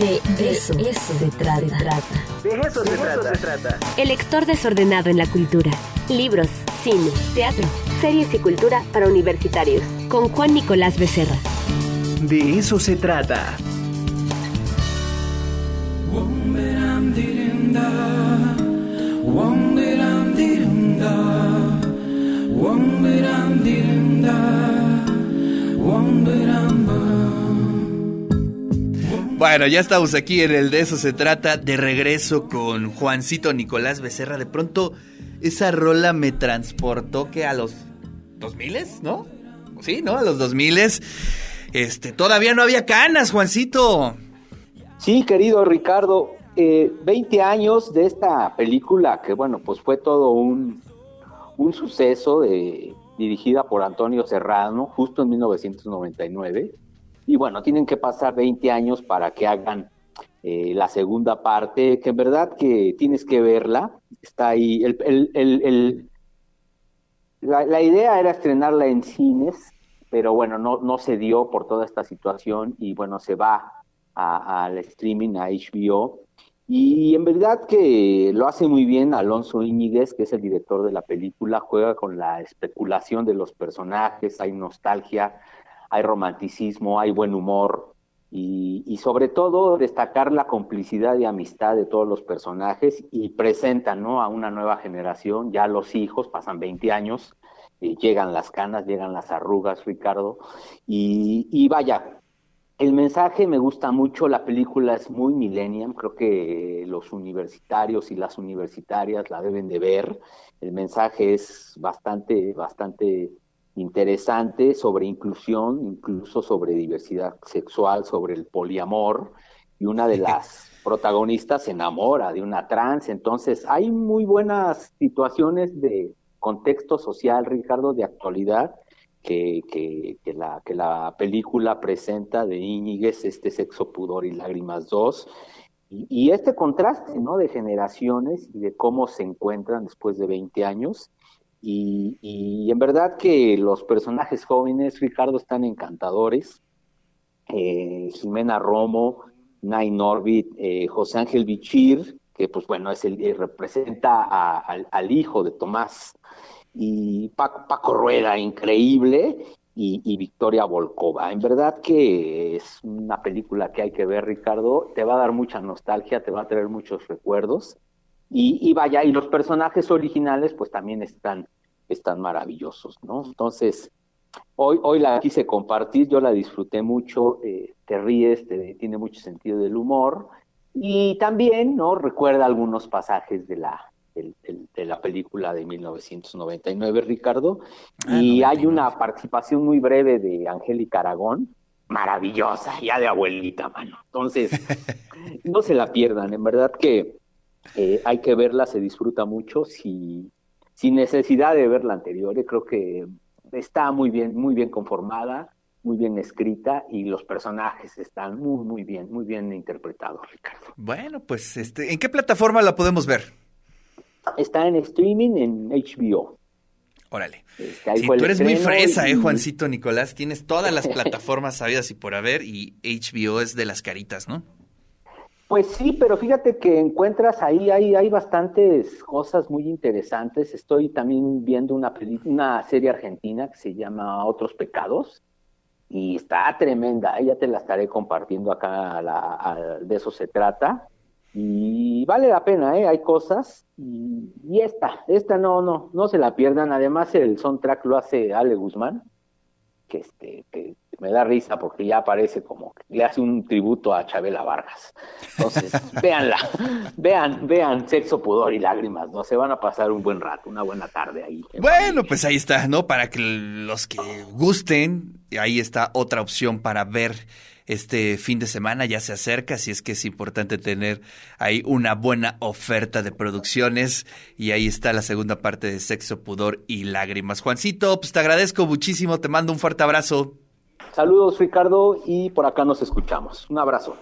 De eso, se, trata. De eso, se, trata. se trata. El lector desordenado en la cultura. Libros, cine, teatro, series y cultura para universitarios. Con Juan Nicolás Becerra. De eso se trata. Bueno, ya estamos aquí en el de eso se trata, de regreso con Juancito Nicolás Becerra. De pronto, esa rola me transportó que a los 2000, ¿no? Sí, ¿no? A los 2000. Este, todavía no había canas, Juancito. Sí, querido Ricardo, eh, 20 años de esta película que, bueno, pues fue todo un, un suceso de, dirigida por Antonio Serrano, justo en 1999 y bueno, tienen que pasar 20 años para que hagan eh, la segunda parte, que en verdad que tienes que verla. Está ahí. El, la, idea era estrenarla en cines, pero bueno, no, no se dio por toda esta situación y bueno, se va al streaming, a HBO. Y en verdad que lo hace muy bien Alonso Íñiguez, que es el director de la película, juega con la especulación de los personajes, hay nostalgia, hay romanticismo, hay buen humor y, sobre todo destacar la complicidad y amistad de todos los personajes y presentan ¿no? a una nueva generación, ya los hijos, pasan 20 años, eh, llegan las canas, llegan las arrugas, Ricardo, y, y vaya, el mensaje me gusta mucho, la película es muy millennium, creo que los universitarios y las universitarias la deben de ver. El mensaje es bastante, bastante interesante sobre inclusión, incluso sobre diversidad sexual, sobre el poliamor, y una de las protagonistas se enamora de una trans, entonces hay muy buenas situaciones de contexto social, Ricardo, de actualidad, que, que, que, la, que la película presenta de Íñiguez, este Sexo, Pudor y Lágrimas 2, y, y, este contraste, ¿no?, de generaciones y de cómo se encuentran después de 20 años, y, en verdad que los personajes jóvenes, Ricardo, están encantadores. Eh, Jimena Romo, Nay Norbit, eh, José Ángel Bichir, que pues bueno, es el, representa al, hijo de Tomás, y Paco, Rueda, increíble, y, y, Victoria Volkova. En verdad que es una película que hay que ver, Ricardo, te va a dar mucha nostalgia, te va a traer muchos recuerdos. Y, vaya, y los personajes originales pues también están, están maravillosos, ¿no? Entonces, hoy, hoy la quise compartir, yo la disfruté mucho, eh, te ríes, te, tiene mucho sentido del humor y también, ¿no? Recuerda algunos pasajes de la, de, la película de 1999, Ricardo, ah, y hay una participación muy breve de Angélica Aragón, maravillosa, ya de abuelita, mano. Entonces, no se la pierdan, en verdad que eh, hay que verla, se disfruta mucho sin necesidad de ver la anterior. creo que está muy bien, muy bien conformada, muy bien escrita y los personajes están muy, muy bien, muy bien interpretados, Ricardo. Bueno, pues, este, ¿en qué plataforma la podemos ver? Está en streaming en HBO. Órale. Este, si tú eres muy fresa, eh, Juancito Nicolás. Tienes todas las plataformas sabidas y por haber y HBO es de las caritas, ¿no? Pues sí, pero fíjate que encuentras ahí, hay, hay bastantes cosas muy interesantes. Estoy también viendo una, una serie argentina que se llama Otros Pecados y está tremenda. Ya te la estaré compartiendo acá, de eso se trata. Y vale la pena, ¿eh? Hay cosas. Y, y, esta, esta no, no, no se la pierdan. Además, el soundtrack lo hace Ale Guzmán que, este, que me da risa porque ya parece como que le hace un tributo a Chabela Vargas. Entonces, véanla, vean, vean Sexo, Pudor y Lágrimas, ¿no? Se van a pasar un buen rato, una buena tarde ahí. Bueno, pues ahí está, ¿no? Para que los que gusten, ahí está otra opción para ver este fin de semana ya se acerca, así es que es importante tener ahí una buena oferta de producciones y ahí está la segunda parte de Sexo, Pudor y Lágrimas. Juancito, pues te agradezco muchísimo, te mando un fuerte abrazo. Saludos Ricardo y por acá nos escuchamos. Un abrazo.